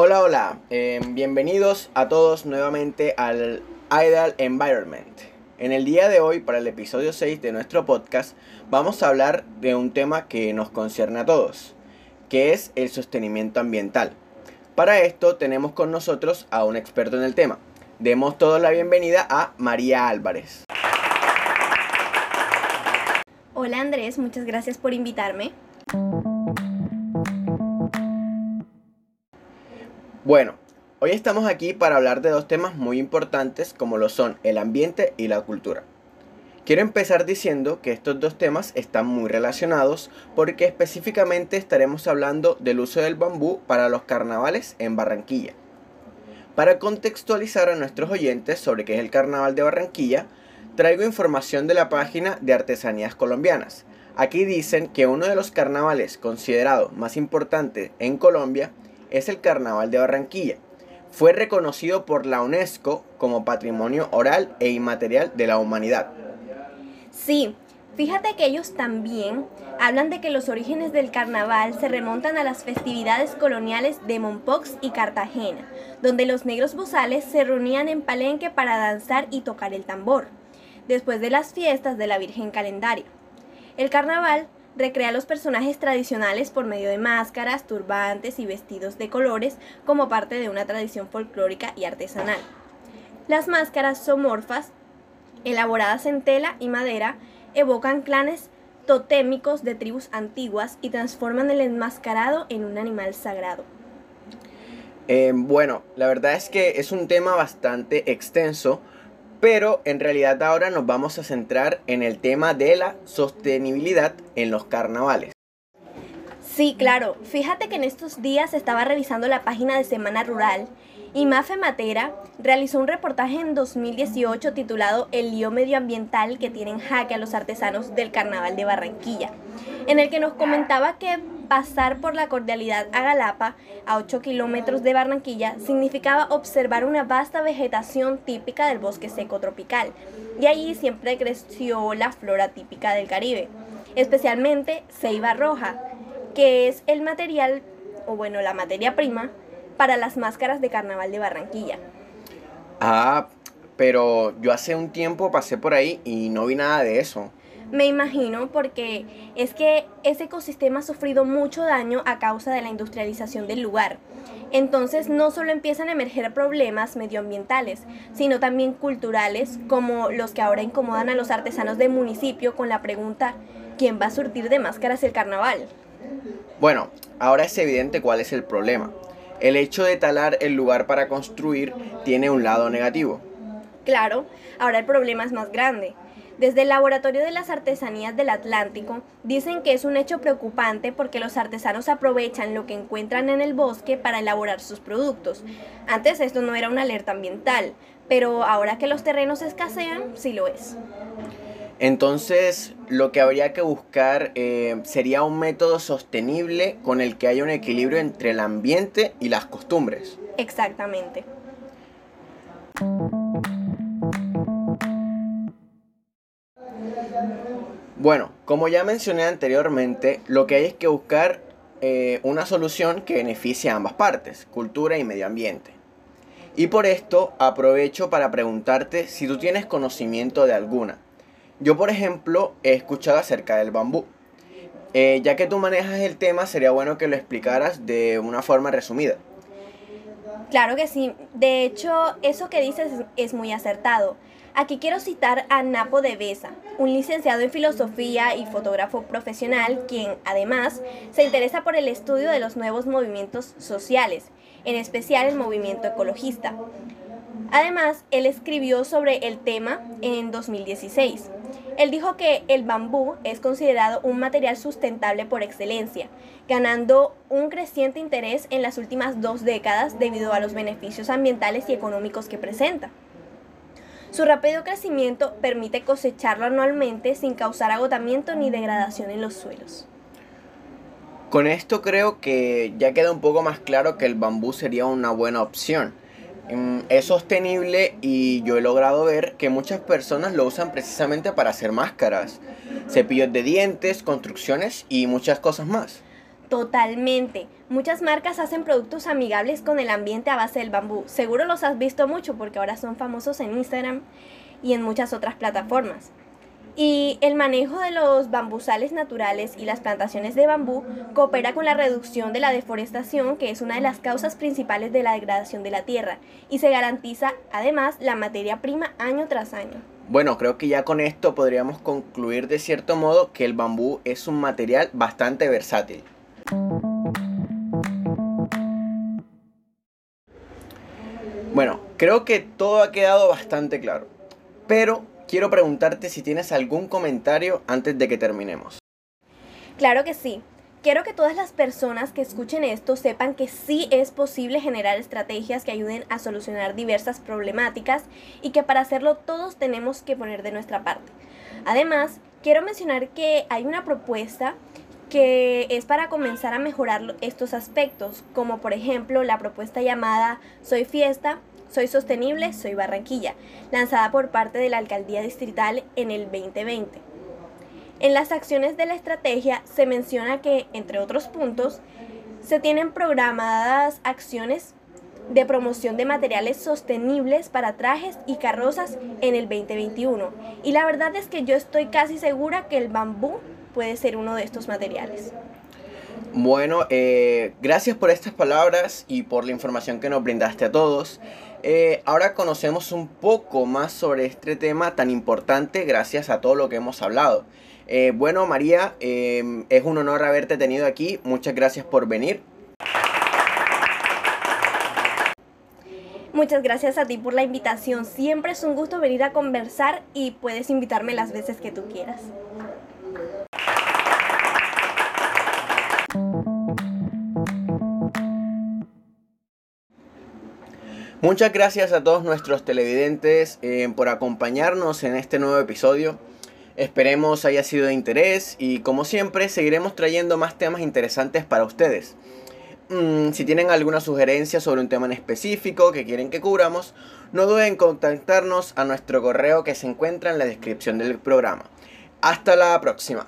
Hola, hola, eh, bienvenidos a todos nuevamente al Ideal Environment. En el día de hoy, para el episodio 6 de nuestro podcast, vamos a hablar de un tema que nos concierne a todos, que es el sostenimiento ambiental. Para esto tenemos con nosotros a un experto en el tema. Demos todos la bienvenida a María Álvarez. Hola Andrés, muchas gracias por invitarme. Bueno, hoy estamos aquí para hablar de dos temas muy importantes como lo son el ambiente y la cultura. Quiero empezar diciendo que estos dos temas están muy relacionados porque específicamente estaremos hablando del uso del bambú para los carnavales en Barranquilla. Para contextualizar a nuestros oyentes sobre qué es el carnaval de Barranquilla, traigo información de la página de Artesanías Colombianas. Aquí dicen que uno de los carnavales considerados más importantes en Colombia es el Carnaval de Barranquilla. Fue reconocido por la UNESCO como Patrimonio Oral e Inmaterial de la Humanidad. Sí, fíjate que ellos también hablan de que los orígenes del carnaval se remontan a las festividades coloniales de Mompox y Cartagena, donde los negros bozales se reunían en Palenque para danzar y tocar el tambor, después de las fiestas de la Virgen Calendaria. El carnaval recrea los personajes tradicionales por medio de máscaras, turbantes y vestidos de colores como parte de una tradición folclórica y artesanal. Las máscaras somorfas, elaboradas en tela y madera, evocan clanes totémicos de tribus antiguas y transforman el enmascarado en un animal sagrado. Eh, bueno, la verdad es que es un tema bastante extenso pero en realidad ahora nos vamos a centrar en el tema de la sostenibilidad en los carnavales. Sí, claro. Fíjate que en estos días estaba revisando la página de Semana Rural y Mafe Matera realizó un reportaje en 2018 titulado El lío medioambiental que tienen jaque a los artesanos del Carnaval de Barranquilla, en el que nos comentaba que pasar por la cordialidad a Galapa, a 8 kilómetros de Barranquilla, significaba observar una vasta vegetación típica del bosque seco tropical, y allí siempre creció la flora típica del Caribe, especialmente ceiba roja, que es el material, o bueno, la materia prima, para las máscaras de carnaval de Barranquilla. Ah, pero yo hace un tiempo pasé por ahí y no vi nada de eso. Me imagino porque es que ese ecosistema ha sufrido mucho daño a causa de la industrialización del lugar. Entonces no solo empiezan a emerger problemas medioambientales, sino también culturales, como los que ahora incomodan a los artesanos del municipio con la pregunta, ¿quién va a surtir de máscaras el carnaval? Bueno, ahora es evidente cuál es el problema. El hecho de talar el lugar para construir tiene un lado negativo. Claro, ahora el problema es más grande. Desde el Laboratorio de las Artesanías del Atlántico dicen que es un hecho preocupante porque los artesanos aprovechan lo que encuentran en el bosque para elaborar sus productos. Antes esto no era una alerta ambiental, pero ahora que los terrenos escasean, sí lo es. Entonces, lo que habría que buscar eh, sería un método sostenible con el que haya un equilibrio entre el ambiente y las costumbres. Exactamente. Bueno, como ya mencioné anteriormente, lo que hay es que buscar eh, una solución que beneficie a ambas partes, cultura y medio ambiente. Y por esto aprovecho para preguntarte si tú tienes conocimiento de alguna. Yo, por ejemplo, he escuchado acerca del bambú. Eh, ya que tú manejas el tema, sería bueno que lo explicaras de una forma resumida. Claro que sí. De hecho, eso que dices es muy acertado. Aquí quiero citar a Napo de Besa, un licenciado en filosofía y fotógrafo profesional, quien además se interesa por el estudio de los nuevos movimientos sociales, en especial el movimiento ecologista. Además, él escribió sobre el tema en 2016. Él dijo que el bambú es considerado un material sustentable por excelencia, ganando un creciente interés en las últimas dos décadas debido a los beneficios ambientales y económicos que presenta. Su rápido crecimiento permite cosecharlo anualmente sin causar agotamiento ni degradación en los suelos. Con esto creo que ya queda un poco más claro que el bambú sería una buena opción. Mm, es sostenible y yo he logrado ver que muchas personas lo usan precisamente para hacer máscaras, cepillos de dientes, construcciones y muchas cosas más. Totalmente. Muchas marcas hacen productos amigables con el ambiente a base del bambú. Seguro los has visto mucho porque ahora son famosos en Instagram y en muchas otras plataformas. Y el manejo de los bambusales naturales y las plantaciones de bambú coopera con la reducción de la deforestación, que es una de las causas principales de la degradación de la tierra, y se garantiza además la materia prima año tras año. Bueno, creo que ya con esto podríamos concluir de cierto modo que el bambú es un material bastante versátil. Bueno, creo que todo ha quedado bastante claro, pero quiero preguntarte si tienes algún comentario antes de que terminemos. Claro que sí. Quiero que todas las personas que escuchen esto sepan que sí es posible generar estrategias que ayuden a solucionar diversas problemáticas y que para hacerlo todos tenemos que poner de nuestra parte. Además, quiero mencionar que hay una propuesta que es para comenzar a mejorar estos aspectos, como por ejemplo la propuesta llamada Soy Fiesta, soy Sostenible, Soy Barranquilla, lanzada por parte de la Alcaldía Distrital en el 2020. En las acciones de la estrategia se menciona que, entre otros puntos, se tienen programadas acciones de promoción de materiales sostenibles para trajes y carrozas en el 2021. Y la verdad es que yo estoy casi segura que el bambú puede ser uno de estos materiales. Bueno, eh, gracias por estas palabras y por la información que nos brindaste a todos. Eh, ahora conocemos un poco más sobre este tema tan importante gracias a todo lo que hemos hablado. Eh, bueno, María, es un honor haberte tenido aquí. Muchas gracias por venir. Muchas gracias a ti por la invitación. Siempre es un gusto venir a conversar y puedes invitarme las veces que tú quieras. Muchas gracias a todos nuestros televidentes eh, por acompañarnos en este nuevo episodio. Esperemos haya sido de interés y como siempre seguiremos trayendo más temas interesantes para ustedes. Mm, si tienen alguna sugerencia sobre un tema en específico que quieren que cubramos, no duden en contactarnos a nuestro correo que se encuentra en la descripción del programa. Hasta la próxima.